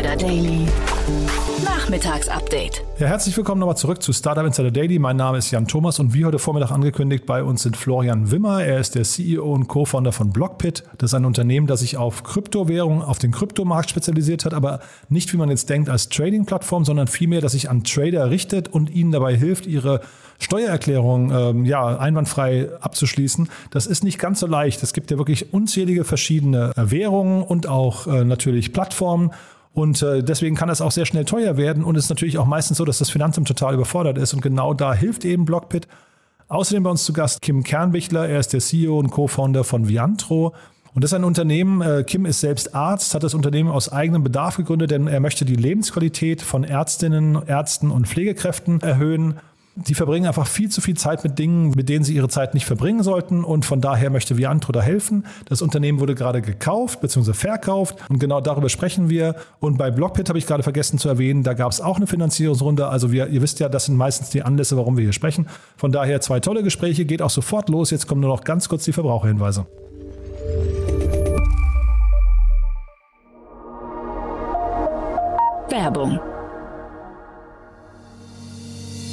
Insider Daily. Nachmittagsupdate. Ja, herzlich willkommen nochmal zurück zu Startup Insider Daily. Mein Name ist Jan Thomas und wie heute Vormittag angekündigt, bei uns sind Florian Wimmer. Er ist der CEO und Co-Founder von Blockpit. Das ist ein Unternehmen, das sich auf Kryptowährungen, auf den Kryptomarkt spezialisiert hat, aber nicht, wie man jetzt denkt, als Trading-Plattform, sondern vielmehr, dass sich an Trader richtet und ihnen dabei hilft, ihre Steuererklärung ähm, ja, einwandfrei abzuschließen. Das ist nicht ganz so leicht. Es gibt ja wirklich unzählige verschiedene Währungen und auch äh, natürlich Plattformen. Und äh, deswegen kann das auch sehr schnell teuer werden. Und es ist natürlich auch meistens so, dass das Finanzamt total überfordert ist. Und genau da hilft eben Blockpit. Außerdem bei uns zu Gast Kim Kernbichler. Er ist der CEO und Co-Founder von Viantro. Und das ist ein Unternehmen, äh, Kim ist selbst Arzt, hat das Unternehmen aus eigenem Bedarf gegründet, denn er möchte die Lebensqualität von Ärztinnen, Ärzten und Pflegekräften erhöhen die verbringen einfach viel zu viel Zeit mit Dingen, mit denen sie ihre Zeit nicht verbringen sollten. Und von daher möchte Viantro da helfen. Das Unternehmen wurde gerade gekauft bzw. verkauft. Und genau darüber sprechen wir. Und bei Blockpit habe ich gerade vergessen zu erwähnen, da gab es auch eine Finanzierungsrunde. Also wir, ihr wisst ja, das sind meistens die Anlässe, warum wir hier sprechen. Von daher zwei tolle Gespräche, geht auch sofort los. Jetzt kommen nur noch ganz kurz die Verbraucherhinweise. Werbung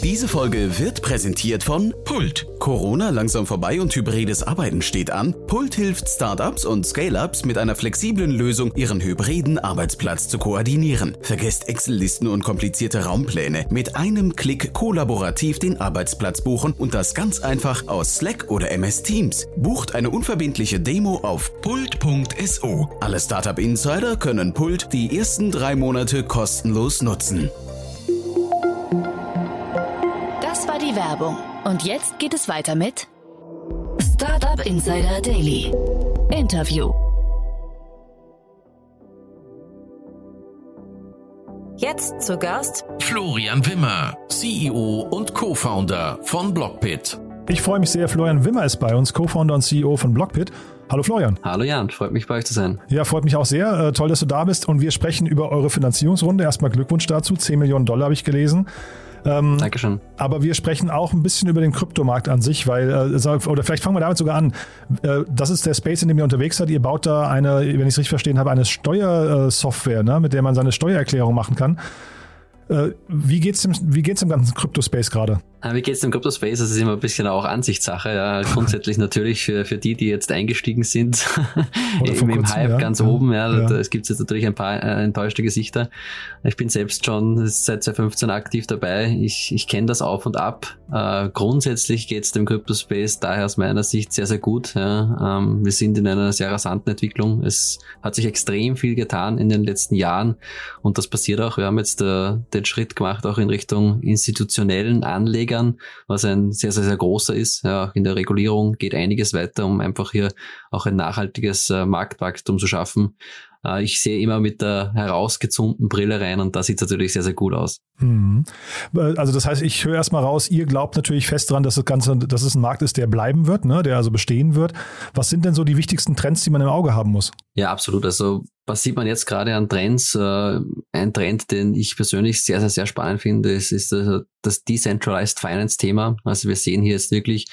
diese Folge wird präsentiert von Pult. Corona langsam vorbei und hybrides Arbeiten steht an. Pult hilft Startups und Scale-ups mit einer flexiblen Lösung, ihren hybriden Arbeitsplatz zu koordinieren. Vergesst Excel-Listen und komplizierte Raumpläne. Mit einem Klick kollaborativ den Arbeitsplatz buchen und das ganz einfach aus Slack oder MS Teams. Bucht eine unverbindliche Demo auf pult.so. Alle Startup Insider können Pult die ersten drei Monate kostenlos nutzen. Werbung. Und jetzt geht es weiter mit Startup Insider Daily. Interview. Jetzt zu Gast Florian Wimmer, CEO und Co-Founder von Blockpit. Ich freue mich sehr, Florian Wimmer ist bei uns, Co-Founder und CEO von Blockpit. Hallo Florian. Hallo Jan, freut mich bei euch zu sein. Ja, freut mich auch sehr. Äh, toll, dass du da bist und wir sprechen über eure Finanzierungsrunde. Erstmal Glückwunsch dazu. 10 Millionen Dollar habe ich gelesen. Ähm, Dankeschön. Aber wir sprechen auch ein bisschen über den Kryptomarkt an sich, weil, äh, oder vielleicht fangen wir damit sogar an. Äh, das ist der Space, in dem ihr unterwegs seid. Ihr baut da eine, wenn ich es richtig verstehen habe, eine Steuersoftware, ne, mit der man seine Steuererklärung machen kann. Äh, wie geht's dem, wie geht's dem ganzen Kryptospace gerade? Wie geht's dem Kryptospace? Das ist immer ein bisschen auch Ansichtssache. Ja. Grundsätzlich natürlich für, für die, die jetzt eingestiegen sind, im, im Hype ja. ganz ja. oben. Ja, ja. Da, es gibt jetzt natürlich ein paar äh, enttäuschte Gesichter. Ich bin selbst schon seit 2015 aktiv dabei. Ich, ich kenne das auf und ab. Äh, grundsätzlich geht's dem Kryptospace daher aus meiner Sicht sehr, sehr gut. Ja. Ähm, wir sind in einer sehr rasanten Entwicklung. Es hat sich extrem viel getan in den letzten Jahren und das passiert auch. Wir haben jetzt äh, den Schritt gemacht, auch in Richtung institutionellen Anlegern, was ein sehr, sehr, sehr großer ist. Ja, auch in der Regulierung geht einiges weiter, um einfach hier auch ein nachhaltiges äh, Marktwachstum zu schaffen. Äh, ich sehe immer mit der herausgezumten Brille rein und da sieht es natürlich sehr, sehr gut aus. Mhm. Also das heißt, ich höre erstmal raus, ihr glaubt natürlich fest daran, dass das Ganze, dass es ein Markt ist, der bleiben wird, ne? der also bestehen wird. Was sind denn so die wichtigsten Trends, die man im Auge haben muss? Ja, absolut. Also was sieht man jetzt gerade an Trends? Äh, ein Trend, den ich persönlich sehr, sehr, sehr spannend finde, ist, ist das Decentralized Finance Thema. Also wir sehen hier jetzt wirklich,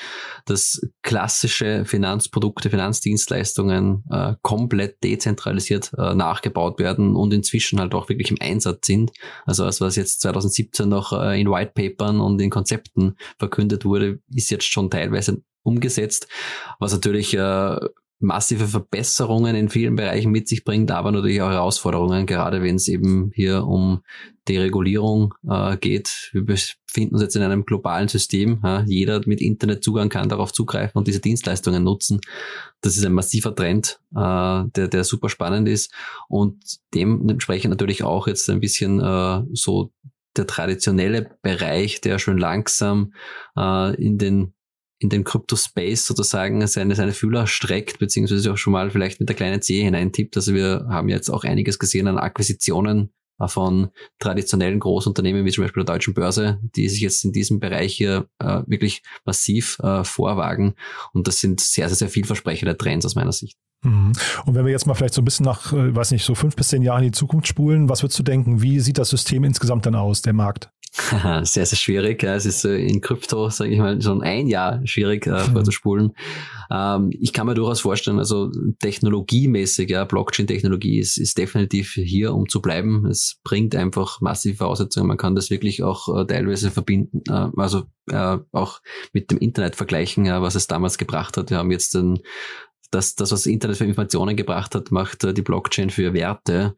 dass klassische Finanzprodukte, Finanzdienstleistungen äh, komplett dezentralisiert äh, nachgebaut werden und inzwischen halt auch wirklich im Einsatz sind. Also als was jetzt 2017 noch äh, in White Papern und in Konzepten verkündet wurde, ist jetzt schon teilweise umgesetzt, was natürlich äh, massive Verbesserungen in vielen Bereichen mit sich bringt, aber natürlich auch Herausforderungen, gerade wenn es eben hier um Deregulierung äh, geht. Wir befinden uns jetzt in einem globalen System. Ja. Jeder mit Internetzugang kann darauf zugreifen und diese Dienstleistungen nutzen. Das ist ein massiver Trend, äh, der, der super spannend ist und dementsprechend natürlich auch jetzt ein bisschen äh, so der traditionelle Bereich, der schon langsam äh, in den in den Crypto-Space sozusagen seine, seine Fühler streckt, beziehungsweise auch schon mal vielleicht mit der kleinen C hineintippt. Also wir haben jetzt auch einiges gesehen an Akquisitionen von traditionellen Großunternehmen wie zum Beispiel der Deutschen Börse, die sich jetzt in diesem Bereich hier äh, wirklich massiv äh, vorwagen. Und das sind sehr, sehr, sehr vielversprechende Trends aus meiner Sicht. Mhm. Und wenn wir jetzt mal vielleicht so ein bisschen nach, äh, weiß nicht, so fünf bis zehn Jahren in die Zukunft spulen, was würdest du denken? Wie sieht das System insgesamt dann aus, der Markt? sehr, sehr schwierig. Es ist äh, in Krypto, sage ich mal, schon ein Jahr schwierig äh, vorzuspulen. Ähm, ich kann mir durchaus vorstellen, also technologiemäßig, ja, Blockchain-Technologie ist, ist definitiv hier, um zu bleiben. Es bringt einfach massive Voraussetzungen. Man kann das wirklich auch äh, teilweise verbinden, äh, also äh, auch mit dem Internet vergleichen, ja, was es damals gebracht hat. Wir haben jetzt den das, das, was Internet für Informationen gebracht hat, macht äh, die Blockchain für Werte.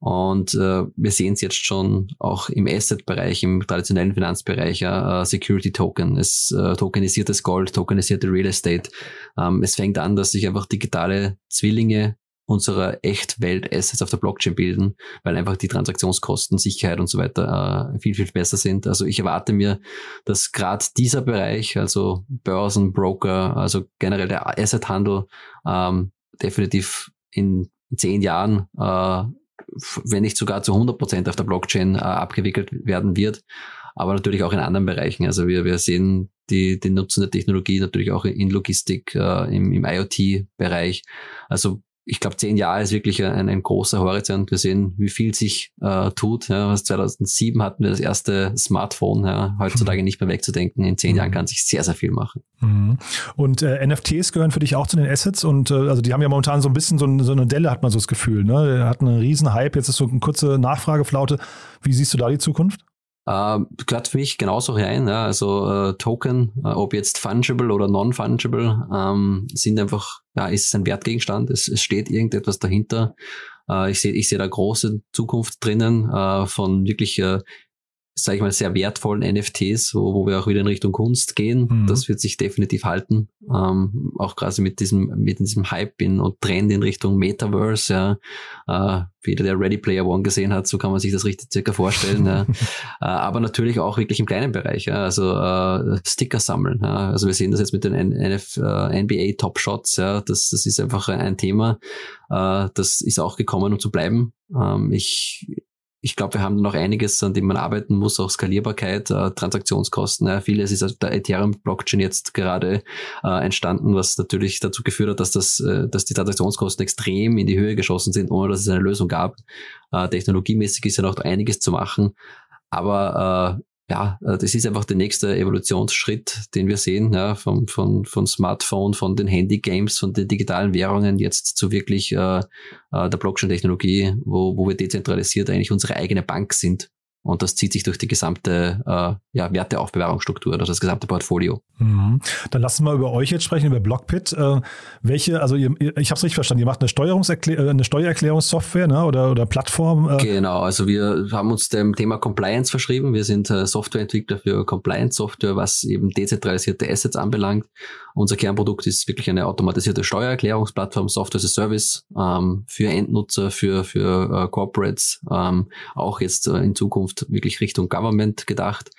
Und äh, wir sehen es jetzt schon auch im Asset-Bereich, im traditionellen Finanzbereich, äh, Security Token, es äh, tokenisiertes Gold, tokenisierte Real Estate. Ähm, es fängt an, dass sich einfach digitale Zwillinge unserer Echtwelt-Assets auf der Blockchain bilden, weil einfach die Transaktionskosten, Sicherheit und so weiter äh, viel, viel besser sind. Also ich erwarte mir, dass gerade dieser Bereich, also Börsen, Broker, also generell der Assethandel, ähm, definitiv in zehn Jahren äh, wenn nicht sogar zu 100 Prozent auf der Blockchain äh, abgewickelt werden wird, aber natürlich auch in anderen Bereichen. Also wir, wir sehen die, die Nutzen der Technologie natürlich auch in Logistik, äh, im, im IoT-Bereich. Also ich glaube, zehn Jahre ist wirklich ein, ein großer Horizont. Wir sehen, wie viel sich äh, tut. Ja, 2007 hatten wir das erste Smartphone. Ja, heutzutage nicht mehr wegzudenken. In zehn mhm. Jahren kann sich sehr, sehr viel machen. Mhm. Und äh, NFTs gehören für dich auch zu den Assets. Und äh, also die haben ja momentan so ein bisschen so, so eine Delle, hat man so das Gefühl. Ne? Hat einen riesen Hype. Jetzt ist so eine kurze Nachfrageflaute. Wie siehst du da die Zukunft? Äh, gehört für mich genauso rein. Ja. Also äh, Token, äh, ob jetzt fungible oder non-fungible, ähm, sind einfach, ja, ist ein Wertgegenstand. Es, es steht irgendetwas dahinter. Äh, ich sehe ich sehe da große Zukunft drinnen äh, von wirklich äh, sage ich mal, sehr wertvollen NFTs, wo, wo wir auch wieder in Richtung Kunst gehen. Mhm. Das wird sich definitiv halten. Ähm, auch quasi mit diesem, mit diesem Hype in, und Trend in Richtung Metaverse, ja. Äh, jeder, der Ready Player One gesehen hat, so kann man sich das richtig circa vorstellen. ja. Äh, aber natürlich auch wirklich im kleinen Bereich, ja. also äh, Sticker sammeln. Ja. Also wir sehen das jetzt mit den NF, äh, NBA Top Shots, ja. das, das ist einfach ein Thema, äh, das ist auch gekommen, um zu bleiben. Ähm, ich ich glaube, wir haben noch einiges, an dem man arbeiten muss, auch Skalierbarkeit, äh, Transaktionskosten. Ja, vieles ist auf der Ethereum-Blockchain jetzt gerade äh, entstanden, was natürlich dazu geführt hat, dass, das, äh, dass die Transaktionskosten extrem in die Höhe geschossen sind, ohne dass es eine Lösung gab. Äh, technologiemäßig ist ja noch einiges zu machen. Aber äh, ja, äh, das ist einfach der nächste Evolutionsschritt, den wir sehen, ja, vom, von, von Smartphone, von den Handy-Games, von den digitalen Währungen jetzt zu wirklich äh, äh der Blockchain-Technologie, wo, wo wir dezentralisiert eigentlich unsere eigene Bank sind. Und das zieht sich durch die gesamte äh, ja, Werteaufbewahrungsstruktur, also das gesamte Portfolio. Mhm. Dann lassen wir über euch jetzt sprechen, über Blockpit. Äh, welche, also ihr, ich habe es richtig verstanden, ihr macht eine, Steuerungserklär äh, eine Steuererklärungssoftware ne? oder, oder Plattform? Äh. Genau, also wir haben uns dem Thema Compliance verschrieben. Wir sind äh, Softwareentwickler für Compliance-Software, was eben dezentralisierte Assets anbelangt. Unser Kernprodukt ist wirklich eine automatisierte Steuererklärungsplattform, Software as a Service ähm, für Endnutzer, für, für äh, Corporates, ähm, auch jetzt äh, in Zukunft wirklich Richtung Government gedacht.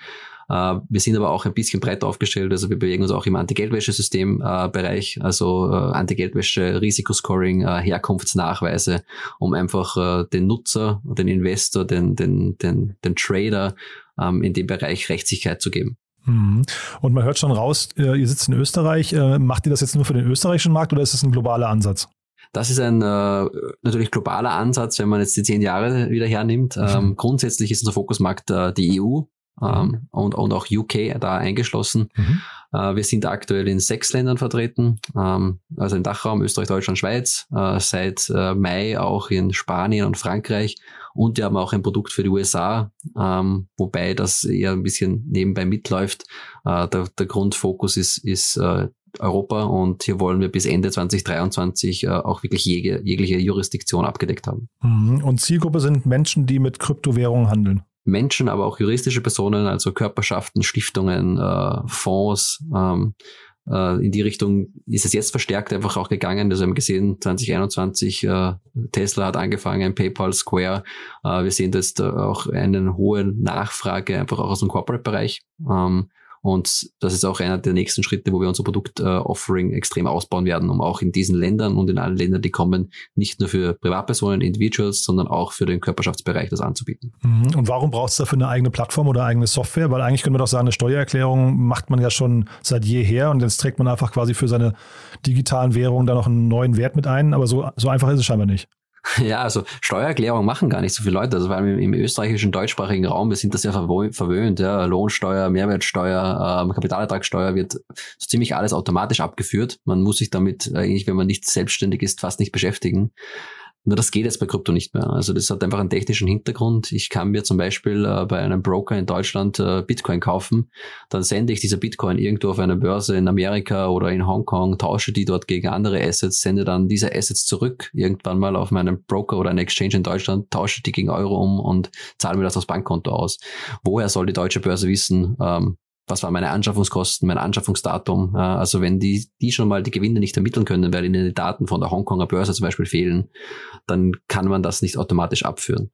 Uh, wir sind aber auch ein bisschen breiter aufgestellt, also wir bewegen uns auch im Anti-Geldwäsche-System-Bereich, uh, also uh, Anti-Geldwäsche, Risikoscoring, Herkunftsnachweise, um einfach den Nutzer, den Investor, den, den, den, den Trader ähm, in dem Bereich Rechtssicherheit zu geben. Mhm. Und man hört schon raus, äh, ihr sitzt in Österreich. Äh, macht ihr das jetzt nur für den österreichischen Markt oder ist das ein globaler Ansatz? Das ist ein äh, natürlich globaler Ansatz, wenn man jetzt die zehn Jahre wieder hernimmt. Mhm. Ähm, grundsätzlich ist unser Fokusmarkt äh, die EU ähm, mhm. und, und auch UK da eingeschlossen. Mhm. Äh, wir sind aktuell in sechs Ländern vertreten, ähm, also im Dachraum Österreich, Deutschland, Schweiz, äh, seit äh, Mai auch in Spanien und Frankreich und wir haben auch ein Produkt für die USA, ähm, wobei das eher ein bisschen nebenbei mitläuft. Äh, der, der Grundfokus ist, ist äh, Europa und hier wollen wir bis Ende 2023 äh, auch wirklich jege, jegliche Jurisdiktion abgedeckt haben. Mhm. Und Zielgruppe sind Menschen, die mit Kryptowährungen handeln. Menschen, aber auch juristische Personen, also Körperschaften, Stiftungen, äh, Fonds, ähm, äh, in die Richtung ist es jetzt verstärkt einfach auch gegangen. Also wir haben gesehen, 2021, äh, Tesla hat angefangen, PayPal, Square. Äh, wir sehen jetzt auch eine hohe Nachfrage einfach auch aus dem Corporate-Bereich. Ähm, Und das ist auch einer der nächsten Schritte, wo wir unser Produkt-Offering äh, extrem ausbauen werden, um auch in diesen Ländern und in allen Ländern, die kommen, nicht nur für Privatpersonen, Individuals, sondern auch für den Körperschaftsbereich das anzubieten. Mhm. Und warum braucht es dafür eine eigene Plattform oder eigene Software? Weil eigentlich können wir doch sagen, eine Steuererklärung macht man ja schon seit jeher und jetzt trägt man einfach quasi für seine digitalen Währungen da noch einen neuen Wert mit ein. Aber so, so einfach ist es scheinbar nicht. Ja, also Steuererklärung machen gar nicht so viele Leute. Also vor allem im, im österreichischen deutschsprachigen Raum, wir sind das ja verwöhnt. Ja. Lohnsteuer, Mehrwertsteuer, ähm, Kapitalertragssteuer wird so ziemlich alles automatisch abgeführt. Man muss sich damit eigentlich, wenn man nicht selbstständig ist, fast nicht beschäftigen. Nur das geht jetzt bei Krypto nicht mehr. Also das hat einfach einen technischen Hintergrund. Ich kann mir zum Beispiel äh, bei einem Broker in Deutschland äh, Bitcoin kaufen, dann sende ich diese Bitcoin irgendwo auf einer Börse in Amerika oder in Hongkong, tausche die dort gegen andere Assets, sende dann diese Assets zurück irgendwann mal auf meinen Broker oder einen Exchange in Deutschland, tausche die gegen Euro um und zahle mir das aufs Bankkonto aus. Woher soll die deutsche Börse wissen, ähm, was waren meine Anschaffungskosten, mein Anschaffungsdatum. Also wenn die, die schon mal die Gewinne nicht ermitteln können, weil ihnen die Daten von der Hongkonger Börse zum Beispiel fehlen, dann kann man das nicht automatisch abführen.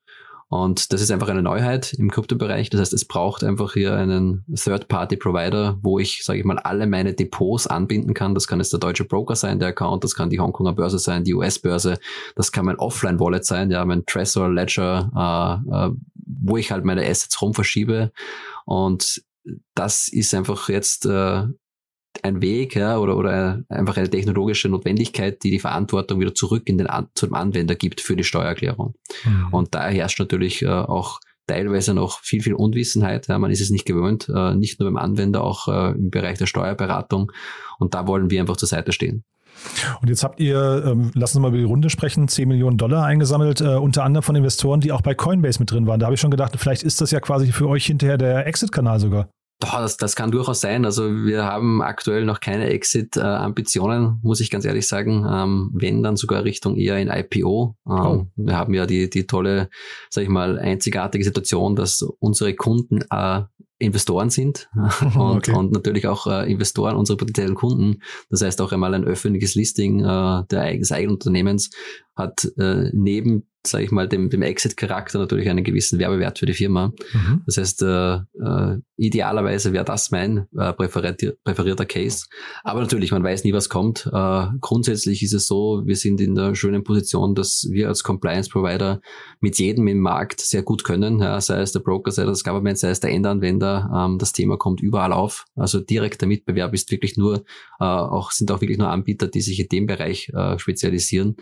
Und das ist einfach eine Neuheit im Kryptobereich. Das heißt, es braucht einfach hier einen Third-Party-Provider, wo ich, sage ich mal, alle meine Depots anbinden kann. Das kann jetzt der deutsche Broker sein, der Account, das kann die Hongkonger Börse sein, die US-Börse, das kann mein Offline-Wallet sein, ja, mein Trezor, Ledger, äh, äh, wo ich halt meine Assets rum verschiebe. Und das ist einfach jetzt äh, ein Weg ja, oder, oder einfach eine technologische Notwendigkeit, die die Verantwortung wieder zurück in den An zum Anwender gibt für die Steuererklärung. Mhm. Und da herrscht natürlich äh, auch teilweise noch viel, viel Unwissenheit. Ja, man ist es nicht gewöhnt, äh, nicht nur beim Anwender, auch äh, im Bereich der Steuerberatung. Und da wollen wir einfach zur Seite stehen. Und jetzt habt ihr, ähm, lassen Sie mal über die Runde sprechen, 10 Millionen Dollar eingesammelt, äh, unter anderem von Investoren, die auch bei Coinbase mit drin waren. Da habe ich schon gedacht, vielleicht ist das ja quasi für euch hinterher der Exit-Kanal sogar. Das, das kann durchaus sein. Also wir haben aktuell noch keine Exit-Ambitionen, muss ich ganz ehrlich sagen. Ähm, wenn, dann sogar Richtung eher in IPO. Ähm, oh. Wir haben ja die, die tolle, sag ich mal, einzigartige Situation, dass unsere Kunden äh, Investoren sind und, okay. und natürlich auch äh, Investoren unsere potenziellen Kunden. Das heißt auch einmal ein öffentliches Listing äh, der, des eigenen Unternehmens hat äh, neben sage ich mal, dem, dem Exit-Charakter natürlich einen gewissen Werbewert für die Firma. Mhm. Das heißt, äh, äh, idealerweise wäre das mein äh, präferier präferierter Case. Aber natürlich, man weiß nie, was kommt. Äh, grundsätzlich ist es so, wir sind in der schönen Position, dass wir als Compliance-Provider mit jedem im Markt sehr gut können, ja, sei es der Broker, sei es das Government, sei es der Endanwender. Ähm, das Thema kommt überall auf. Also direkter Mitbewerb ist wirklich nur, äh, auch sind auch wirklich nur Anbieter, die sich in dem Bereich äh, spezialisieren.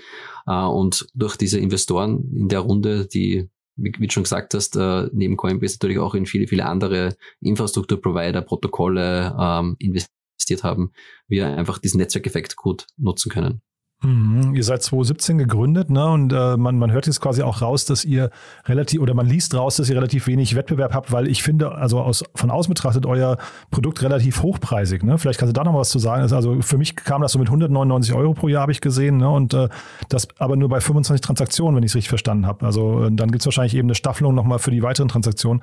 Äh, und durch diese Investoren in der Runde, die wie, du schon gesagt hast, äh, neben Coinbase natürlich auch in viele, viele andere Infrastrukturprovider, Protokolle ähm, investiert haben, wir einfach diesen Netzwerkeffekt gut nutzen können. Mhm. Ihr seid 2017 gegründet, ne? Und äh, man, man hört jetzt quasi auch raus, dass ihr relativ, oder man liest raus, dass ihr relativ wenig Wettbewerb habt, weil ich finde, also aus, von außen betrachtet, euer Produkt relativ hochpreisig, ne? Vielleicht kannst du da noch was zu sagen. Also für mich kam das so mit 199 Euro pro Jahr, habe ich gesehen, ne? Und äh, das aber nur bei 25 Transaktionen, wenn ich es richtig verstanden habe. Also äh, dann gibt es wahrscheinlich eben eine Staffelung nochmal für die weiteren Transaktionen.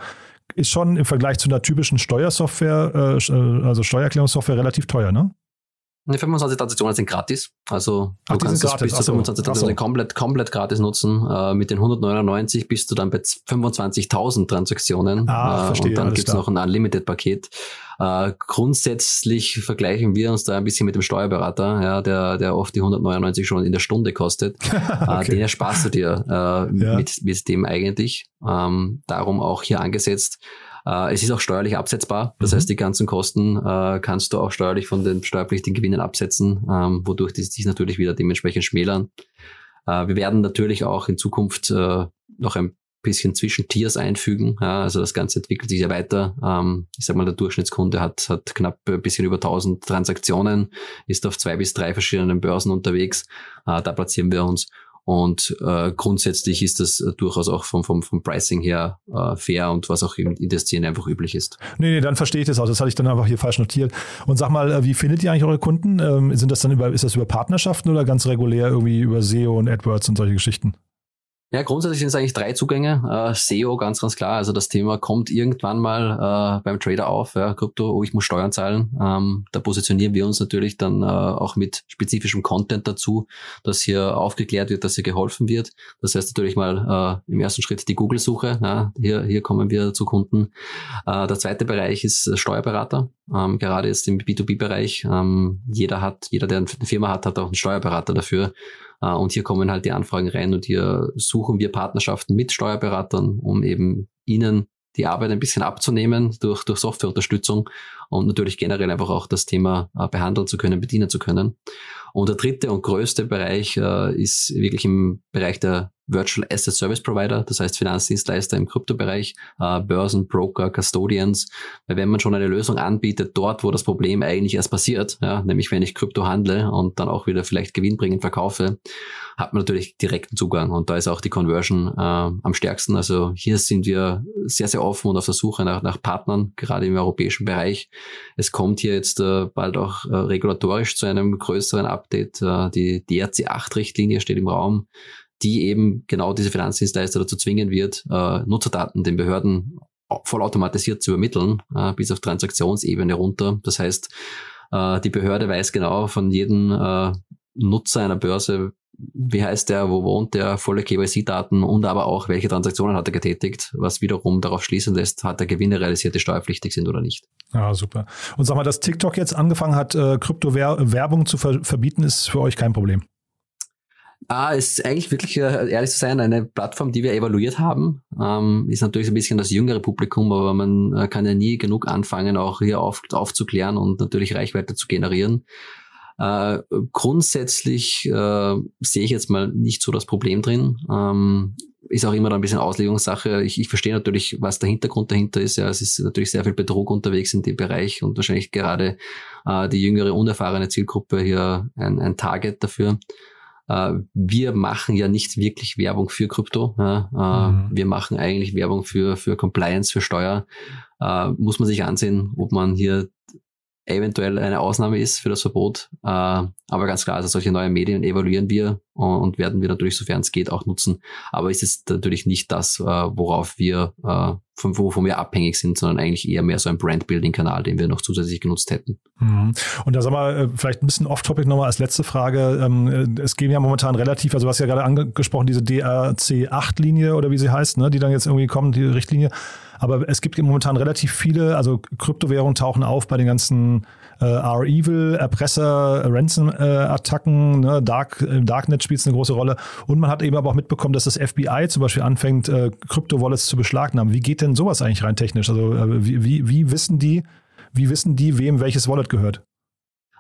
Ist schon im Vergleich zu einer typischen Steuersoftware, äh, äh also Steuererklärungssoftware, relativ teuer, ne? Die 25 Transaktionen sind gratis. Also Ach, du kannst das bis zu 25 Transaktionen komplett, komplett gratis nutzen. Äh, mit den 199 bist du dann bei 25.000 Transaktionen. Ah, äh, verstehe, und dann gibt's noch ein Unlimited-Paket. Äh, grundsätzlich vergleichen wir uns da ein bisschen mit dem Steuerberater, ja, der, der oft die 199 schon in der Stunde kostet. Äh, okay. Den ersparst du dir äh, ja. mit, mit dem eigentlich. Ähm, darum auch hier angesetzt. Äh, es ist auch steuerlich absetzbar. Das mhm. heißt, die ganzen Kosten äh, kannst du auch steuerlich von den steuerpflichtigen Gewinnen absetzen, ähm, wodurch die sich natürlich wieder dementsprechend schmälern. Äh, wir werden natürlich auch in Zukunft äh, noch ein bisschen zwischen Tiers einfügen. Ja, also das Ganze entwickelt sich ja weiter. Ähm, ich sag mal, der Durchschnittskunde hat, hat knapp ein bisschen über 1000 Transaktionen, ist auf zwei bis drei verschiedenen Börsen unterwegs. Äh, da platzieren wir uns. Und äh, grundsätzlich ist das äh, durchaus auch vom, vom, vom Pricing her äh, fair und was auch in, der Szene einfach üblich ist. Nee, nee, dann verstehe ich das auch. Das hatte ich dann einfach hier falsch notiert. Und sag mal, äh, wie findet ihr eigentlich eure Kunden? Ähm, sind das dann über, ist das über Partnerschaften oder ganz regulär irgendwie über SEO und AdWords und solche Geschichten? Ja, grundsätzlich sind es eigentlich drei Zugänge. Äh, SEO ganz, ganz klar. Also das Thema kommt irgendwann mal äh, beim Trader auf. Ja, Krypto, oh, ich muss Steuern zahlen. Ähm, da positionieren wir uns natürlich dann äh, auch mit spezifischem Content dazu, dass hier aufgeklärt wird, dass hier geholfen wird. Das heißt natürlich mal äh, im ersten Schritt die Google-Suche. Ja, hier, hier kommen wir zu Kunden. Äh, der zweite Bereich ist Steuerberater. ähm, gerade jetzt im B2B-Bereich. Ähm, jeder hat, jeder, der eine Firma hat, hat auch einen Steuerberater dafür. Äh, und hier kommen halt die Anfragen rein und hier suchen wir Partnerschaften mit Steuerberatern, um eben ihnen die Arbeit ein bisschen abzunehmen durch, durch Softwareunterstützung und natürlich generell einfach auch das Thema äh, behandeln zu können, bedienen zu können. Und der dritte und größte Bereich äh, ist wirklich im Bereich der Virtual Asset Service Provider, das heißt Finanzdienstleister im Kryptobereich, äh, Börsen, Broker, Custodians. Weil wenn man schon eine Lösung anbietet, dort, wo das Problem eigentlich erst passiert, ja, nämlich wenn ich Krypto handle und dann auch wieder vielleicht gewinnbringend verkaufe, hat man natürlich direkten Zugang und da ist auch die Conversion äh, am stärksten. Also hier sind wir sehr, sehr offen und auf der Suche nach, nach Partnern, gerade im europäischen Bereich. Es kommt hier jetzt äh, bald auch äh, regulatorisch zu einem größeren Update. Äh, die DRC 8 Richtlinie steht im Raum die eben genau diese Finanzdienstleister dazu zwingen wird, äh, Nutzerdaten den Behörden vollautomatisiert zu übermitteln, äh, bis auf Transaktionsebene runter. Das heißt, äh, die Behörde weiß genau von jedem äh, Nutzer einer Börse, wie heißt der, wo wohnt der, volle KYC-Daten und aber auch, welche Transaktionen hat er getätigt, was wiederum darauf schließen lässt, hat er Gewinne realisiert, die steuerpflichtig sind oder nicht. Ja, super. Und sag mal, dass TikTok jetzt angefangen hat, äh, Kryptowerbung zu ver verbieten, ist für euch kein Problem. Ah, ist eigentlich wirklich, äh, ehrlich zu sein, eine Plattform, die wir evaluiert haben. Ähm, ist natürlich ein bisschen das jüngere Publikum, aber man äh, kann ja nie genug anfangen, auch hier auf, aufzuklären und natürlich Reichweite zu generieren. Äh, grundsätzlich äh, sehe ich jetzt mal nicht so das Problem drin. Ähm, ist auch immer ein bisschen Auslegungssache. Ich, ich verstehe natürlich, was der Hintergrund dahinter ist. Ja, es ist natürlich sehr viel Betrug unterwegs in dem Bereich und wahrscheinlich gerade äh, die jüngere, unerfahrene Zielgruppe hier ein, ein Target dafür. Äh, wir machen ja nicht wirklich Werbung für Krypto. Ja? Äh, mhm. Wir machen eigentlich Werbung für, für Compliance, für Steuer. Äh, muss man sich ansehen, ob man hier eventuell eine Ausnahme ist für das Verbot. Äh, aber ganz klar, also solche neuen Medien evaluieren wir und werden wir natürlich, sofern es geht, auch nutzen. Aber es ist natürlich nicht das, äh, worauf wir, äh, von, wovon wir abhängig sind, sondern eigentlich eher mehr so ein Brand-Building-Kanal, den wir noch zusätzlich genutzt hätten. Mhm. Und da sagen wir vielleicht ein bisschen off-topic nochmal als letzte Frage. Ähm, es gehen ja momentan relativ, also du hast ja gerade angesprochen, diese DRC-8-Linie oder wie sie heißt, ne, die dann jetzt irgendwie kommen, die Richtlinie. Aber es gibt momentan relativ viele, also Kryptowährungen tauchen auf bei den ganzen äh, R-Evil, Erpresser, Ransom-Attacken, ne? Dark, im Darknet spielt es eine große Rolle. Und man hat eben aber auch mitbekommen, dass das FBI zum Beispiel anfängt, äh, Krypto-Wallets zu beschlagnahmen. Wie geht denn sowas eigentlich rein technisch? Also äh, wie, wie, wie wissen die, wie wissen die, wem welches Wallet gehört?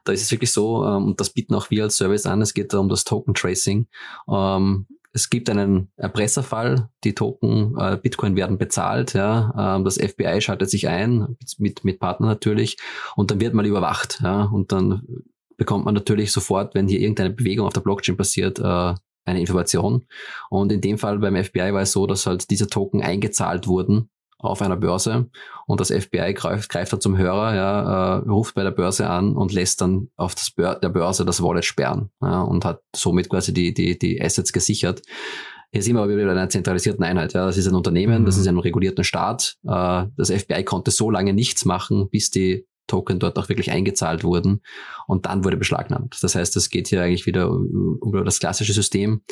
Da ist es wirklich so, ähm, und das bieten auch wir als Service an, es geht da um das Token Tracing. Ähm, es gibt einen Erpresserfall, die Token äh, Bitcoin werden bezahlt, ja, ähm, das FBI schaltet sich ein, mit, mit Partnern natürlich, und dann wird mal überwacht, ja, und dann bekommt man natürlich sofort, wenn hier irgendeine Bewegung auf der Blockchain passiert, äh, eine Information. Und in dem Fall beim FBI war es so, dass halt diese Token eingezahlt wurden auf einer Börse und das FBI greift, greift dann zum Hörer, ja, äh, ruft bei der Börse an und lässt dann auf das Bör der Börse das Wallet sperren ja, und hat somit quasi die, die, die Assets gesichert. Hier sind wir aber wieder bei einer zentralisierten Einheit. Ja. Das ist ein Unternehmen, mhm. das ist ein regulierten Staat. Äh, das FBI konnte so lange nichts machen, bis die Token dort auch wirklich eingezahlt wurden und dann wurde beschlagnahmt. Das heißt, es geht hier eigentlich wieder über das klassische System.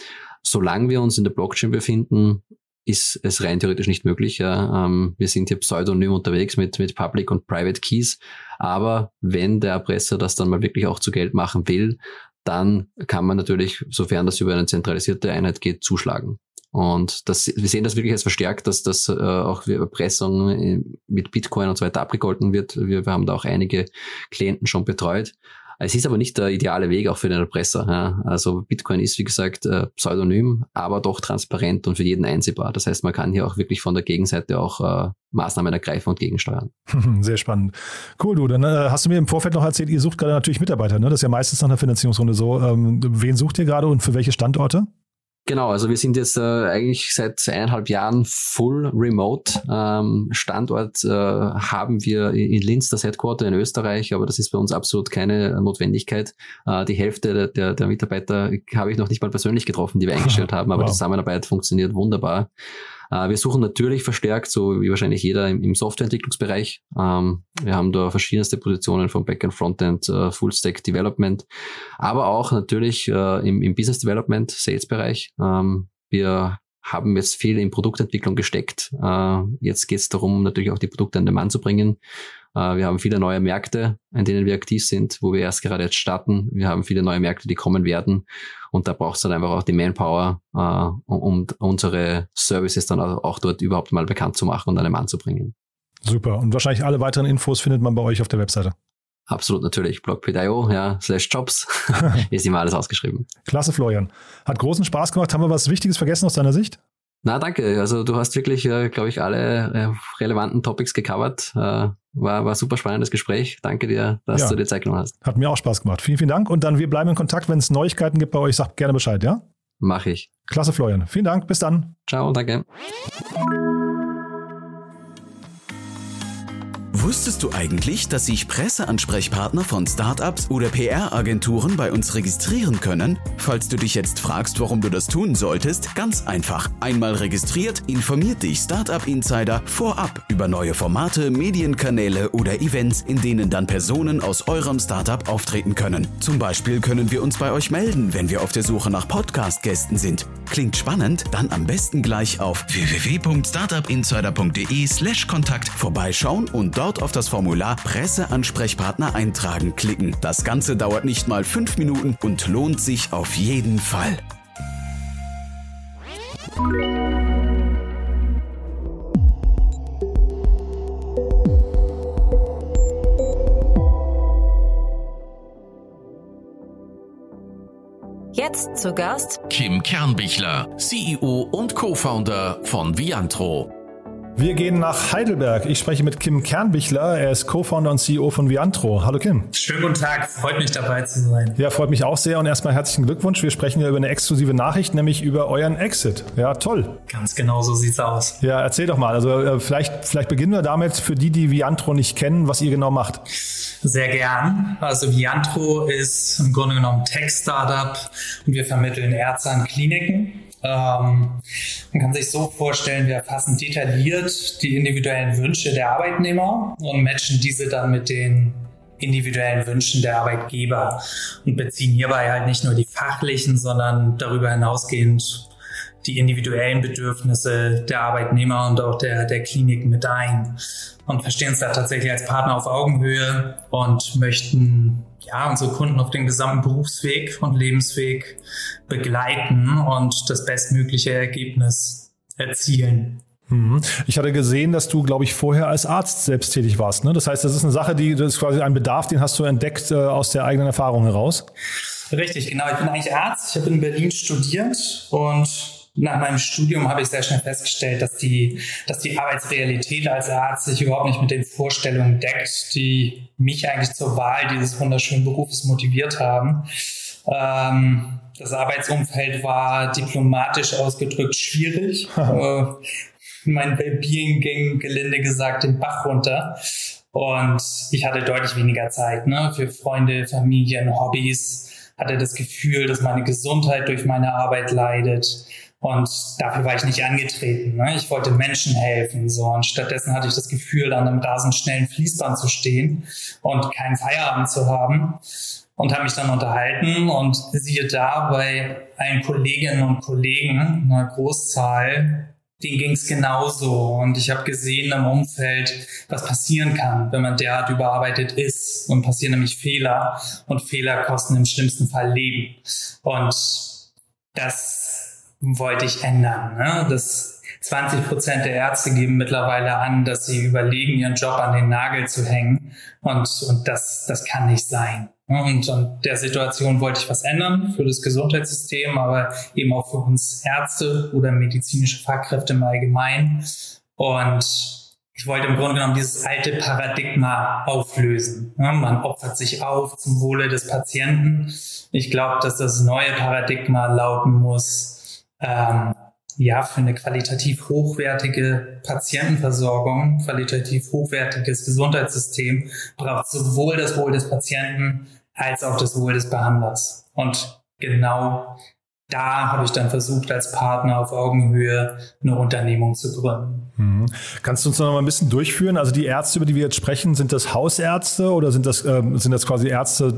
Solange wir uns in der Blockchain befinden, ist es rein theoretisch nicht möglich. Ja. Ähm, wir sind hier pseudonym unterwegs mit, mit Public und Private Keys. Aber wenn der Erpresser das dann mal wirklich auch zu Geld machen will, dann kann man natürlich, sofern das über eine zentralisierte Einheit geht, zuschlagen. Und das, wir sehen das wirklich als verstärkt, dass das äh, auch Erpressung mit Bitcoin und so weiter abgegolten wird. Wir, wir haben da auch einige Klienten schon betreut. Es ist aber nicht der ideale Weg auch für den Erpresser. Ja. Also Bitcoin ist, wie gesagt, äh, pseudonym, aber doch transparent und für jeden einsehbar. Das heißt, man kann hier auch wirklich von der Gegenseite auch äh, Maßnahmen ergreifen und gegensteuern. Sehr spannend. Cool, du. Dann äh, hast du mir im Vorfeld noch erzählt, ihr sucht gerade natürlich Mitarbeiter. Ne? Das ist ja meistens nach einer Finanzierungsrunde so. Ähm, wen sucht ihr gerade und für welche Standorte? Genau, also wir sind jetzt äh, eigentlich seit eineinhalb Jahren full remote. Ähm, Standort äh, haben wir in Linz, das Headquarter in Österreich, aber das ist bei uns absolut keine Notwendigkeit. Äh, die Hälfte der, der Mitarbeiter habe ich noch nicht mal persönlich getroffen, die wir eingestellt haben, aber wow. die Zusammenarbeit funktioniert wunderbar. Äh, wir suchen natürlich verstärkt, so wie wahrscheinlich jeder im, Softwareentwicklungsbereich. Ähm, wir haben da verschiedenste Positionen von Backend, Frontend, äh, Full-Stack Development, aber auch natürlich äh, im, im Business Development, Sales-Bereich. Ähm, wir haben jetzt viel in Produktentwicklung gesteckt. Äh, jetzt geht es darum, natürlich auch die Produkte an den Mann zu bringen. Äh, wir haben viele neue Märkte, in denen wir aktiv sind, wo wir erst gerade jetzt starten. Wir haben viele neue Märkte, die kommen werden. Und da braucht es dann einfach auch die Manpower, äh, um unsere Services dann auch dort überhaupt mal bekannt zu machen und an den Mann zu bringen. Super. Und wahrscheinlich alle weiteren Infos findet man bei euch auf der Webseite. Absolut natürlich. Blog.io, ja, slash Jobs. ist immer alles ausgeschrieben. Klasse, Florian. Hat großen Spaß gemacht. Haben wir was Wichtiges vergessen aus deiner Sicht? Na, danke. Also du hast wirklich, äh, glaube ich, alle äh, relevanten Topics gecovert. Äh, war, war super spannendes Gespräch. Danke dir, dass ja. du dir Zeit genommen hast. Hat mir auch Spaß gemacht. Vielen, vielen Dank. Und dann wir bleiben in Kontakt. Wenn es Neuigkeiten gibt bei euch, sagt gerne Bescheid, ja? Mach ich. Klasse, Florian. Vielen Dank. Bis dann. Ciao, danke. Wusstest du eigentlich, dass sich Presseansprechpartner von Startups oder PR-Agenturen bei uns registrieren können? Falls du dich jetzt fragst, warum du das tun solltest, ganz einfach. Einmal registriert, informiert dich Startup Insider vorab über neue Formate, Medienkanäle oder Events, in denen dann Personen aus eurem Startup auftreten können. Zum Beispiel können wir uns bei euch melden, wenn wir auf der Suche nach Podcast-Gästen sind. Klingt spannend? Dann am besten gleich auf www.startupinsider.de/slash Kontakt vorbeischauen und dort auf das Formular Presseansprechpartner eintragen klicken. Das Ganze dauert nicht mal fünf Minuten und lohnt sich auf jeden Fall. Jetzt zu Gast Kim Kernbichler, CEO und Co-Founder von Viantro. Wir gehen nach Heidelberg. Ich spreche mit Kim Kernbichler. Er ist Co-Founder und CEO von Viantro. Hallo Kim. Schönen guten Tag. Freut mich dabei zu sein. Ja, freut mich auch sehr. Und erstmal herzlichen Glückwunsch. Wir sprechen ja über eine exklusive Nachricht, nämlich über euren Exit. Ja, toll. Ganz genau so sieht's aus. Ja, erzähl doch mal. Also äh, vielleicht, vielleicht beginnen wir damit für die, die Viantro nicht kennen, was ihr genau macht. Sehr gern. Also Viantro ist im Grunde genommen Tech-Startup und wir vermitteln Ärzte an Kliniken. Ähm, man kann sich so vorstellen, wir erfassen detailliert die individuellen Wünsche der Arbeitnehmer und matchen diese dann mit den individuellen Wünschen der Arbeitgeber und beziehen hierbei halt nicht nur die fachlichen, sondern darüber hinausgehend die individuellen Bedürfnisse der Arbeitnehmer und auch der, der Klinik mit ein und verstehen uns da tatsächlich als Partner auf Augenhöhe und möchten ja, unsere Kunden auf den gesamten Berufsweg und Lebensweg begleiten und das bestmögliche Ergebnis erzielen. Mhm. Ich hatte gesehen, dass du, glaube ich, vorher als Arzt selbst tätig warst. Ne? Das heißt, das ist eine Sache, die das ist quasi ein Bedarf, den hast du entdeckt äh, aus der eigenen Erfahrung heraus. Richtig, genau. Ich bin eigentlich Arzt. Ich habe in Berlin studiert und nach meinem Studium habe ich sehr schnell festgestellt, dass die, dass die Arbeitsrealität als Arzt sich überhaupt nicht mit den Vorstellungen deckt, die mich eigentlich zur Wahl dieses wunderschönen Berufes motiviert haben. Ähm, das Arbeitsumfeld war diplomatisch ausgedrückt schwierig. äh, mein Wellbeing ging gelinde gesagt den Bach runter. Und ich hatte deutlich weniger Zeit ne, für Freunde, Familien, Hobbys. Hatte das Gefühl, dass meine Gesundheit durch meine Arbeit leidet und dafür war ich nicht angetreten. Ne? Ich wollte Menschen helfen. So. Und stattdessen hatte ich das Gefühl, an einem rasend schnellen Fließband zu stehen und keinen Feierabend zu haben. Und habe mich dann unterhalten und siehe da, bei allen Kolleginnen und Kollegen, einer Großzahl, denen ging es genauso. Und ich habe gesehen im Umfeld, was passieren kann, wenn man derart überarbeitet ist. Und passieren nämlich Fehler. Und Fehler kosten im schlimmsten Fall Leben. Und das wollte ich ändern. Ne? Das 20 Prozent der Ärzte geben mittlerweile an, dass sie überlegen, ihren Job an den Nagel zu hängen. Und, und das, das kann nicht sein. Ne? Und an der Situation wollte ich was ändern für das Gesundheitssystem, aber eben auch für uns Ärzte oder medizinische Fachkräfte im Allgemeinen. Und ich wollte im Grunde genommen dieses alte Paradigma auflösen. Ne? Man opfert sich auf zum Wohle des Patienten. Ich glaube, dass das neue Paradigma lauten muss, ähm, ja, für eine qualitativ hochwertige Patientenversorgung, qualitativ hochwertiges Gesundheitssystem braucht sowohl das Wohl des Patienten als auch das Wohl des Behandlers. Und genau da habe ich dann versucht, als Partner auf Augenhöhe eine Unternehmung zu gründen. Mhm. Kannst du uns noch mal ein bisschen durchführen? Also die Ärzte, über die wir jetzt sprechen, sind das Hausärzte oder sind das, äh, sind das quasi Ärzte,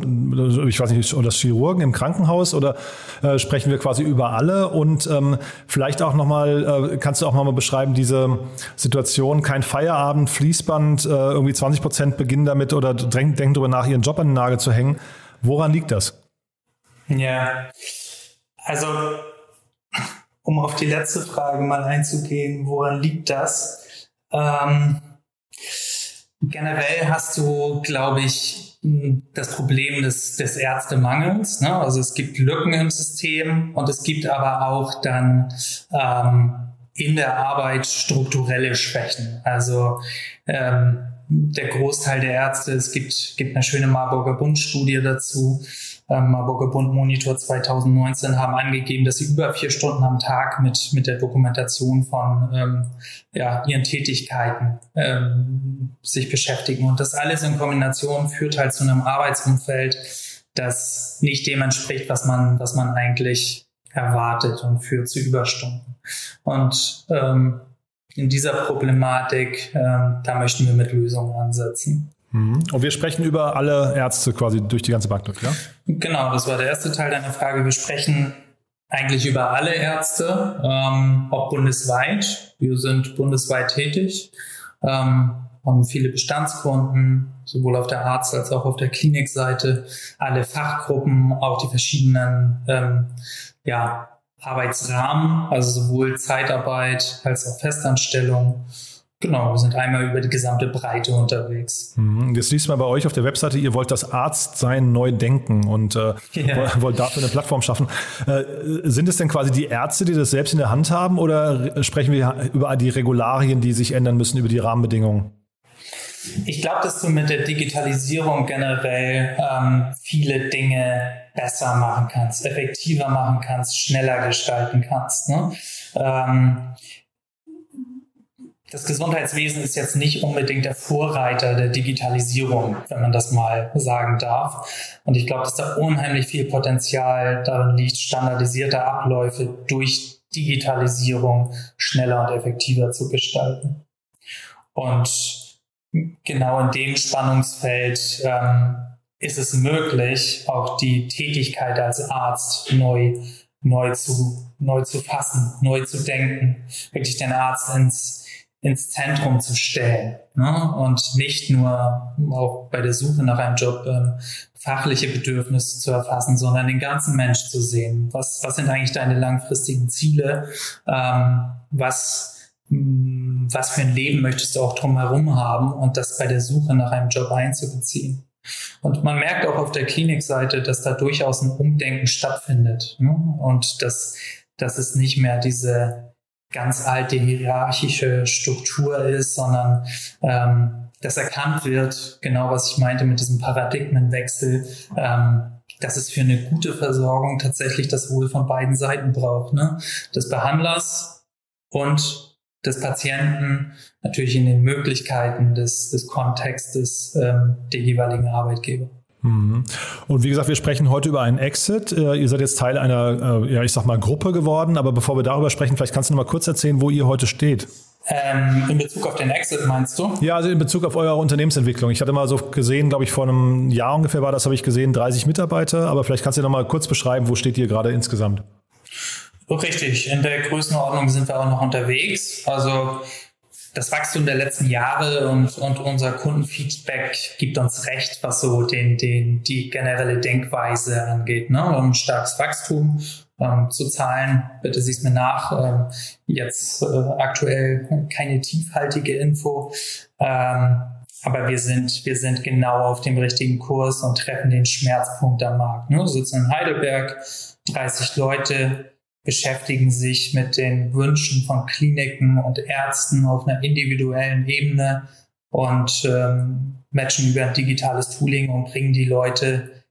ich weiß nicht, oder Chirurgen im Krankenhaus oder äh, sprechen wir quasi über alle? Und ähm, vielleicht auch noch mal, äh, kannst du auch noch mal beschreiben, diese Situation, kein Feierabend, Fließband, äh, irgendwie 20 Prozent beginnen damit oder denken darüber nach, ihren Job an den Nagel zu hängen. Woran liegt das? Ja, also, um auf die letzte Frage mal einzugehen, woran liegt das? Ähm, generell hast du, glaube ich, das Problem des, des Ärztemangels. Ne? Also es gibt Lücken im System und es gibt aber auch dann ähm, in der Arbeit strukturelle Schwächen. Also ähm, der Großteil der Ärzte, es gibt, gibt eine schöne Marburger Bundstudie dazu, ähm, Marburger Bund Monitor 2019 haben angegeben, dass sie über vier Stunden am Tag mit, mit der Dokumentation von ähm, ja, ihren Tätigkeiten ähm, sich beschäftigen. Und das alles in Kombination führt halt zu einem Arbeitsumfeld, das nicht dem entspricht, was man, was man eigentlich erwartet und führt zu Überstunden. Und ähm, in dieser Problematik, äh, da möchten wir mit Lösungen ansetzen. Mhm. Und wir sprechen über alle Ärzte quasi durch die ganze Bank durch, ja? Genau, das war der erste Teil deiner Frage. Wir sprechen eigentlich über alle Ärzte, ähm, auch bundesweit. Wir sind bundesweit tätig, ähm, haben viele Bestandskunden, sowohl auf der Arzt- als auch auf der Klinikseite, alle Fachgruppen, auch die verschiedenen ähm, ja, Arbeitsrahmen, also sowohl Zeitarbeit als auch Festanstellung Genau, wir sind einmal über die gesamte Breite unterwegs. Mhm. Jetzt liest man bei euch auf der Webseite, ihr wollt das Arztsein neu denken und äh, yeah. wollt dafür eine Plattform schaffen. Äh, sind es denn quasi die Ärzte, die das selbst in der Hand haben oder sprechen wir über die Regularien, die sich ändern müssen, über die Rahmenbedingungen? Ich glaube, dass du mit der Digitalisierung generell ähm, viele Dinge besser machen kannst, effektiver machen kannst, schneller gestalten kannst. Ne? Ähm, das Gesundheitswesen ist jetzt nicht unbedingt der Vorreiter der Digitalisierung, wenn man das mal sagen darf. Und ich glaube, dass da unheimlich viel Potenzial darin liegt, standardisierte Abläufe durch Digitalisierung schneller und effektiver zu gestalten. Und genau in dem Spannungsfeld ähm, ist es möglich, auch die Tätigkeit als Arzt neu, neu, zu, neu zu fassen, neu zu denken, wirklich den Arzt ins ins Zentrum zu stellen ne? und nicht nur auch bei der Suche nach einem Job ähm, fachliche Bedürfnisse zu erfassen, sondern den ganzen Mensch zu sehen. Was, was sind eigentlich deine langfristigen Ziele? Ähm, was, mh, hm, was für ein Leben möchtest du auch drumherum haben und das bei der Suche nach einem Job einzubeziehen? Und man merkt auch auf der Klinikseite, dass da durchaus ein Umdenken stattfindet ne? und dass, dass es nicht mehr diese ganz alte hierarchische Struktur ist, sondern ähm, dass erkannt wird, genau was ich meinte mit diesem Paradigmenwechsel, ähm, dass es für eine gute Versorgung tatsächlich das Wohl von beiden Seiten braucht. Ne? Des Behandlers und des Patienten, natürlich in den Möglichkeiten des, des Kontextes ähm, der jeweiligen Arbeitgeber. Mhm. Und wie gesagt, wir sprechen heute über einen Exit. Äh, ihr seid jetzt Teil einer, äh, ja, ich sag mal, Gruppe geworden. Aber bevor wir darüber sprechen, vielleicht kannst du noch mal kurz erzählen, wo ihr heute steht. Ähm, in Bezug auf den Exit meinst du? Ja, also in Bezug auf eure Unternehmensentwicklung. Ich hatte mal so gesehen, glaube ich, vor einem Jahr ungefähr war das, habe ich gesehen, 30 Mitarbeiter. Aber vielleicht kannst du noch mal kurz beschreiben, wo steht ihr gerade insgesamt? Richtig, in der Größenordnung sind wir auch noch unterwegs. Also das Wachstum der letzten Jahre und, und unser Kundenfeedback gibt uns recht, was so den, den, die generelle Denkweise angeht. Ne? Um starkes Wachstum ähm, zu zahlen. Bitte siehst mir nach. Ähm, jetzt äh, aktuell keine tiefhaltige Info. Ähm, aber wir sind, wir sind genau auf dem richtigen Kurs und treffen den Schmerzpunkt am Markt. Ne? Wir sitzen in Heidelberg, 30 Leute, beschäftigen sich mit den Wünschen von Kliniken und Ärzten auf einer individuellen Ebene und ähm, matchen über ein digitales Tooling und bringen die Leute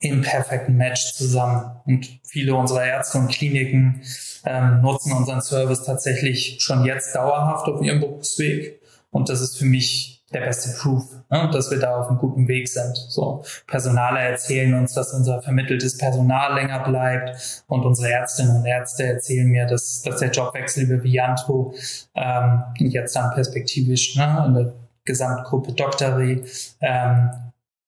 im perfekten Match zusammen. Und viele unserer Ärzte und Kliniken ähm, nutzen unseren Service tatsächlich schon jetzt dauerhaft auf ihrem Berufsweg. Und das ist für mich der beste Proof, ne, dass wir da auf einem guten Weg sind. So Personale erzählen uns, dass unser vermitteltes Personal länger bleibt und unsere Ärztinnen und Ärzte erzählen mir, dass, dass der Jobwechsel über Vianto ähm, jetzt dann perspektivisch ne, in der Gesamtgruppe Doctory ähm,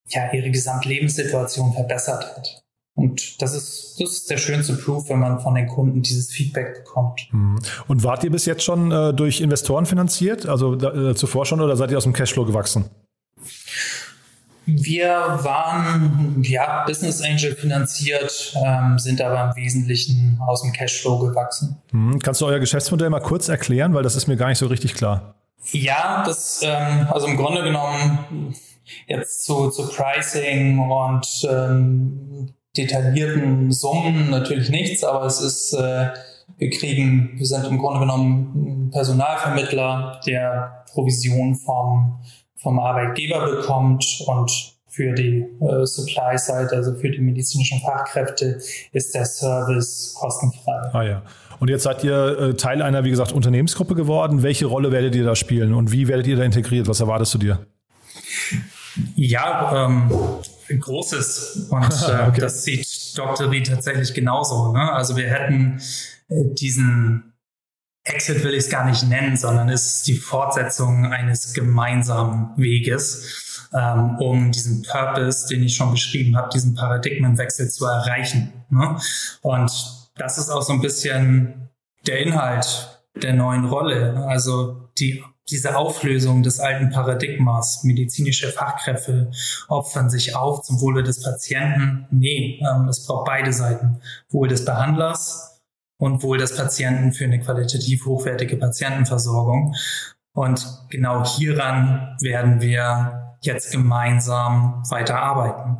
ja ihre Gesamtlebenssituation verbessert hat. Und das ist, das ist der schönste Proof, wenn man von den Kunden dieses Feedback bekommt. Mhm. Und wart ihr bis jetzt schon äh, durch Investoren finanziert, also äh, zuvor schon, oder seid ihr aus dem Cashflow gewachsen? Wir waren ja Business Angel finanziert, ähm, sind aber im Wesentlichen aus dem Cashflow gewachsen. Mhm. Kannst du euer Geschäftsmodell mal kurz erklären, weil das ist mir gar nicht so richtig klar. Ja, das ähm, also im Grunde genommen jetzt zu, zu Pricing und ähm, detaillierten Summen natürlich nichts, aber es ist, äh, wir kriegen, wir sind im Grunde genommen ein Personalvermittler, der Provision vom, vom Arbeitgeber bekommt und für die äh, Supply-Side, also für die medizinischen Fachkräfte, ist der Service kostenfrei. Ah ja. Und jetzt seid ihr äh, Teil einer, wie gesagt, Unternehmensgruppe geworden. Welche Rolle werdet ihr da spielen und wie werdet ihr da integriert? Was erwartest du dir? Ja, ähm, Großes. Und äh, okay. das sieht Dr. Reed tatsächlich genauso. Ne? Also wir hätten äh, diesen Exit will ich es gar nicht nennen, sondern ist die Fortsetzung eines gemeinsamen Weges, ähm, um diesen Purpose, den ich schon beschrieben habe, diesen Paradigmenwechsel zu erreichen. Ne? Und das ist auch so ein bisschen der Inhalt der neuen Rolle. Also die diese Auflösung des alten Paradigmas, medizinische Fachkräfte opfern sich auf zum Wohle des Patienten. Nee, ähm, es braucht beide Seiten. Wohl des Behandlers und Wohl des Patienten für eine qualitativ hochwertige Patientenversorgung. Und genau hieran werden wir jetzt gemeinsam weiterarbeiten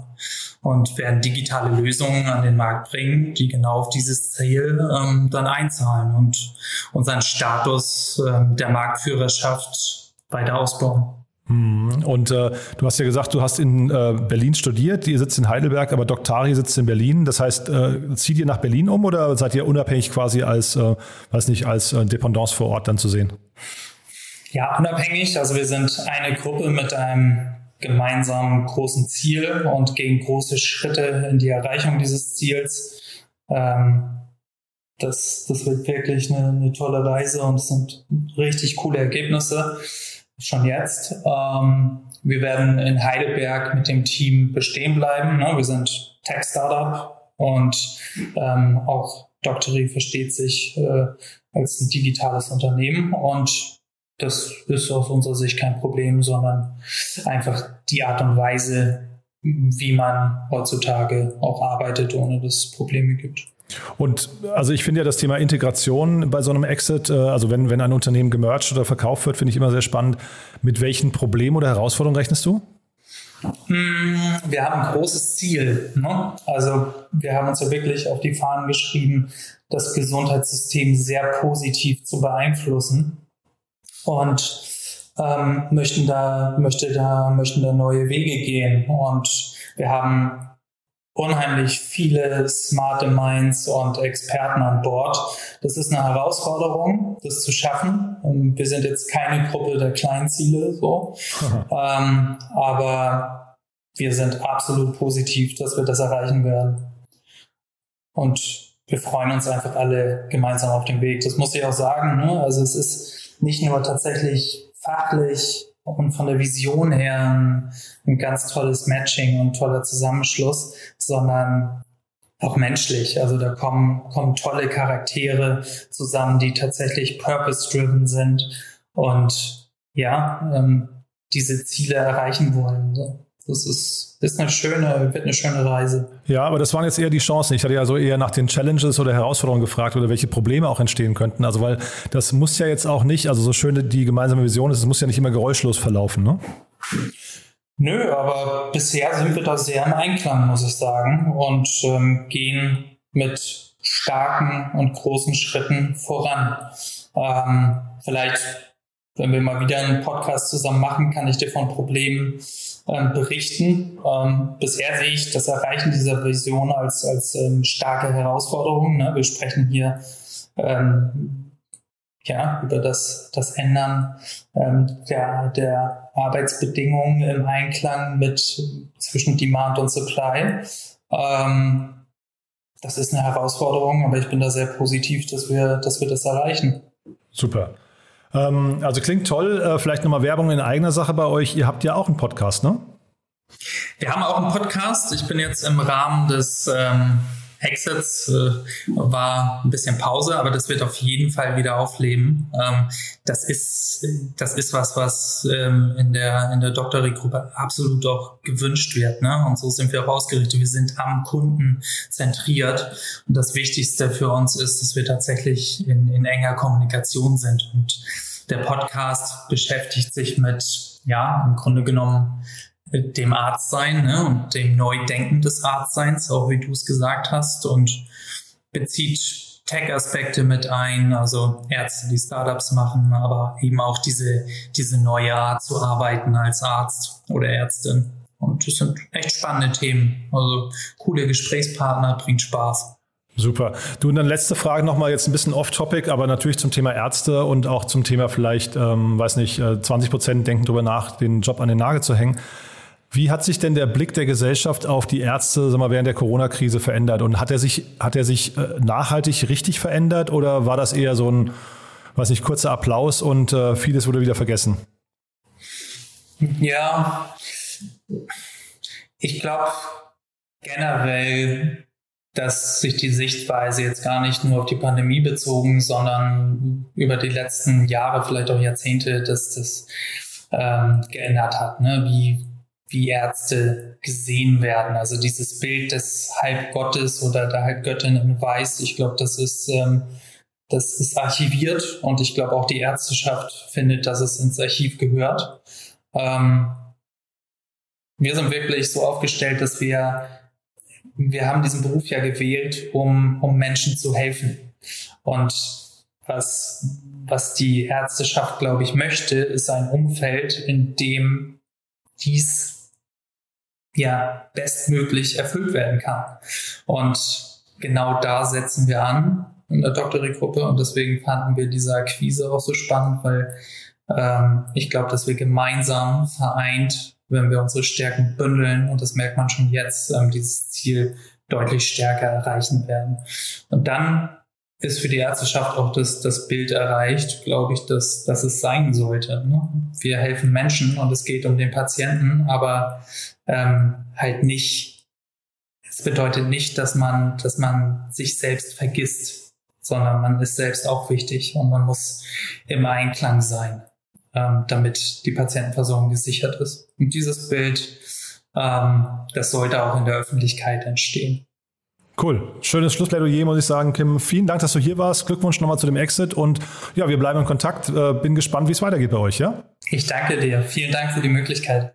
und werden digitale Lösungen an den Markt bringen, die genau auf dieses Ziel ähm, dann einzahlen und unseren Status ähm, der Marktführerschaft weiter ausbauen. Hm. Und äh, du hast ja gesagt, du hast in äh, Berlin studiert, ihr sitzt in Heidelberg, aber Doktari sitzt in Berlin. Das heißt, äh, zieht ihr nach Berlin um oder seid ihr unabhängig quasi als, äh, weiß nicht, als äh, Dependance vor Ort dann zu sehen? Ja, unabhängig. Also wir sind eine Gruppe mit einem gemeinsamen großen Ziel und gehen große Schritte in die Erreichung dieses Ziels. Ähm, das, das wird wirklich eine, eine tolle Reise und es sind richtig coole Ergebnisse schon jetzt. Ähm, wir werden in Heidelberg mit dem Team bestehen bleiben. Ne? Wir sind Tech-Startup und ähm, auch Doctory versteht sich äh, als ein digitales Unternehmen und das ist aus unserer Sicht kein Problem, sondern einfach die Art und Weise, wie man heutzutage auch arbeitet, ohne dass es Probleme gibt. Und also ich finde ja das Thema Integration bei so einem Exit, äh, also wenn, wenn ein Unternehmen gemerged oder verkauft wird, finde ich immer sehr spannend. Mit welchen Problemen oder Herausforderungen rechnest du? Hm, wir haben ein großes Ziel. Ne? Also wir haben uns ja wirklich auf die Fahnen geschrieben, das Gesundheitssystem sehr positiv zu beeinflussen und ähm, möchten da, möchte da, möchten da neue Wege gehen. Und wir haben unheimlich viele smarte Minds und Experten an Bord. Das ist eine Herausforderung, das zu schaffen. Und wir sind jetzt keine Gruppe der Kleinziele, so. ähm, aber wir sind absolut positiv, dass wir das erreichen werden. Und wir freuen uns einfach alle gemeinsam auf den Weg. Das muss ich auch sagen. Ne? Also es ist nicht nur tatsächlich fachlich und von der Vision her ein, ein ganz tolles Matching und toller Zusammenschluss, sondern auch menschlich. Also da kommen, kommen tolle Charaktere zusammen, die tatsächlich purpose-driven sind und ja, ähm, diese Ziele erreichen wollen. Das ist, ist eine schöne, wird eine schöne Reise. Ja, aber das waren jetzt eher die Chancen. Ich hatte ja so eher nach den Challenges oder Herausforderungen gefragt oder welche Probleme auch entstehen könnten. Also weil das muss ja jetzt auch nicht, also so schön die gemeinsame Vision ist, es muss ja nicht immer geräuschlos verlaufen, ne? Nö, aber bisher sind wir da sehr im Einklang, muss ich sagen, und ähm, gehen mit starken und großen Schritten voran. Ähm, vielleicht, wenn wir mal wieder einen Podcast zusammen machen, kann ich dir von Problemen ähm, berichten. Ähm, bisher sehe ich das Erreichen dieser Vision als, als ähm, starke Herausforderung. Ne? Wir sprechen hier ähm, ja, über das, das Ändern ähm, der, der Arbeitsbedingungen im Einklang mit zwischen Demand und Supply. Ähm, das ist eine Herausforderung, aber ich bin da sehr positiv, dass wir, dass wir das erreichen. Super. Ähm, also klingt toll. Äh, vielleicht nochmal Werbung in eigener Sache bei euch. Ihr habt ja auch einen Podcast, ne? Wir haben auch einen Podcast. Ich bin jetzt im Rahmen des ähm, Exits äh, war ein bisschen Pause, aber das wird auf jeden Fall wieder aufleben. Ähm, das ist das ist was, was ähm, in der in der Doktorie-Gruppe absolut auch gewünscht wird. Ne? Und so sind wir auch ausgerichtet. Wir sind am Kunden zentriert. Und das Wichtigste für uns ist, dass wir tatsächlich in, in enger Kommunikation sind. Und der Podcast beschäftigt sich mit ja im Grunde genommen dem Arztsein ne, und dem Neudenken des Arztseins, auch wie du es gesagt hast, und bezieht Tech-Aspekte mit ein, also Ärzte, die Startups machen, aber eben auch diese, diese neue Art zu arbeiten als Arzt oder Ärztin. Und das sind echt spannende Themen. Also coole Gesprächspartner, bringt Spaß. Super. Du, und dann letzte Frage nochmal jetzt ein bisschen off-topic, aber natürlich zum Thema Ärzte und auch zum Thema vielleicht, ähm, weiß nicht, 20 äh, Prozent denken darüber nach, den Job an den Nagel zu hängen. Wie hat sich denn der Blick der Gesellschaft auf die Ärzte sag mal, während der Corona-Krise verändert? Und hat er sich, hat er sich äh, nachhaltig richtig verändert oder war das eher so ein, weiß nicht, kurzer Applaus und äh, vieles wurde wieder vergessen? Ja, ich glaube generell, dass sich die Sichtweise jetzt gar nicht nur auf die Pandemie bezogen, sondern über die letzten Jahre, vielleicht auch Jahrzehnte, dass das ähm, geändert hat. Ne? Wie wie Ärzte gesehen werden. Also dieses Bild des Halbgottes oder der Halbgöttin in Weiß, ich glaube, das ist, ähm, das ist archiviert und ich glaube auch die Ärzteschaft findet, dass es ins Archiv gehört. Ähm, wir sind wirklich so aufgestellt, dass wir, wir haben diesen Beruf ja gewählt, um, um Menschen zu helfen. Und was, was die Ärzteschaft, glaube ich, möchte, ist ein Umfeld, in dem dies ja bestmöglich erfüllt werden kann. Und genau da setzen wir an in der Doktorie-Gruppe und deswegen fanden wir diese Akquise auch so spannend, weil ähm, ich glaube, dass wir gemeinsam vereint, wenn wir unsere Stärken bündeln und das merkt man schon jetzt, ähm, dieses Ziel deutlich stärker erreichen werden. Und dann ist für die Ärzteschaft auch das, das Bild erreicht, glaube ich, dass, dass es sein sollte. Ne? Wir helfen Menschen und es geht um den Patienten, aber ähm, halt nicht, es bedeutet nicht, dass man, dass man sich selbst vergisst, sondern man ist selbst auch wichtig und man muss im Einklang sein, ähm, damit die Patientenversorgung gesichert ist. Und dieses Bild, ähm, das sollte auch in der Öffentlichkeit entstehen. Cool. Schönes Schlussplädoyer, muss ich sagen, Kim. Vielen Dank, dass du hier warst. Glückwunsch nochmal zu dem Exit und ja, wir bleiben in Kontakt. Äh, bin gespannt, wie es weitergeht bei euch, ja? Ich danke dir. Vielen Dank für die Möglichkeit.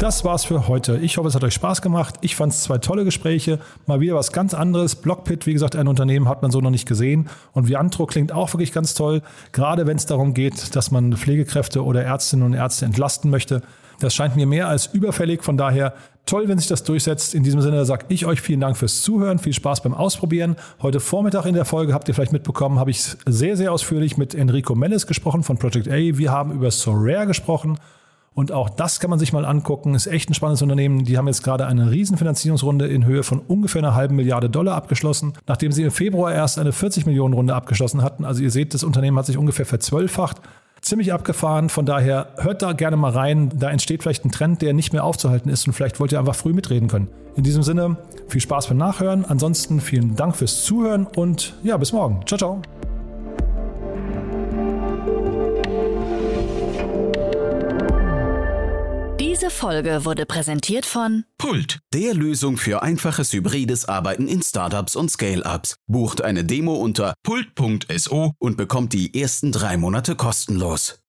Das war's für heute. Ich hoffe, es hat euch Spaß gemacht. Ich fand es zwei tolle Gespräche. Mal wieder was ganz anderes. Blockpit, wie gesagt, ein Unternehmen hat man so noch nicht gesehen. Und Viantro klingt auch wirklich ganz toll. Gerade wenn es darum geht, dass man Pflegekräfte oder Ärztinnen und Ärzte entlasten möchte. Das scheint mir mehr als überfällig. Von daher toll, wenn sich das durchsetzt. In diesem Sinne sage ich euch vielen Dank fürs Zuhören. Viel Spaß beim Ausprobieren. Heute Vormittag in der Folge habt ihr vielleicht mitbekommen, habe ich sehr, sehr ausführlich mit Enrico Mellis gesprochen von Project A. Wir haben über Sorare gesprochen. Und auch das kann man sich mal angucken. Ist echt ein spannendes Unternehmen. Die haben jetzt gerade eine Riesenfinanzierungsrunde in Höhe von ungefähr einer halben Milliarde Dollar abgeschlossen, nachdem sie im Februar erst eine 40 Millionen Runde abgeschlossen hatten. Also ihr seht, das Unternehmen hat sich ungefähr verzwölffacht. Ziemlich abgefahren. Von daher hört da gerne mal rein. Da entsteht vielleicht ein Trend, der nicht mehr aufzuhalten ist und vielleicht wollt ihr einfach früh mitreden können. In diesem Sinne, viel Spaß beim Nachhören. Ansonsten vielen Dank fürs Zuhören und ja, bis morgen. Ciao, ciao. Diese Folge wurde präsentiert von Pult, der Lösung für einfaches hybrides Arbeiten in Startups und Scale-Ups. Bucht eine Demo unter pult.so und bekommt die ersten drei Monate kostenlos.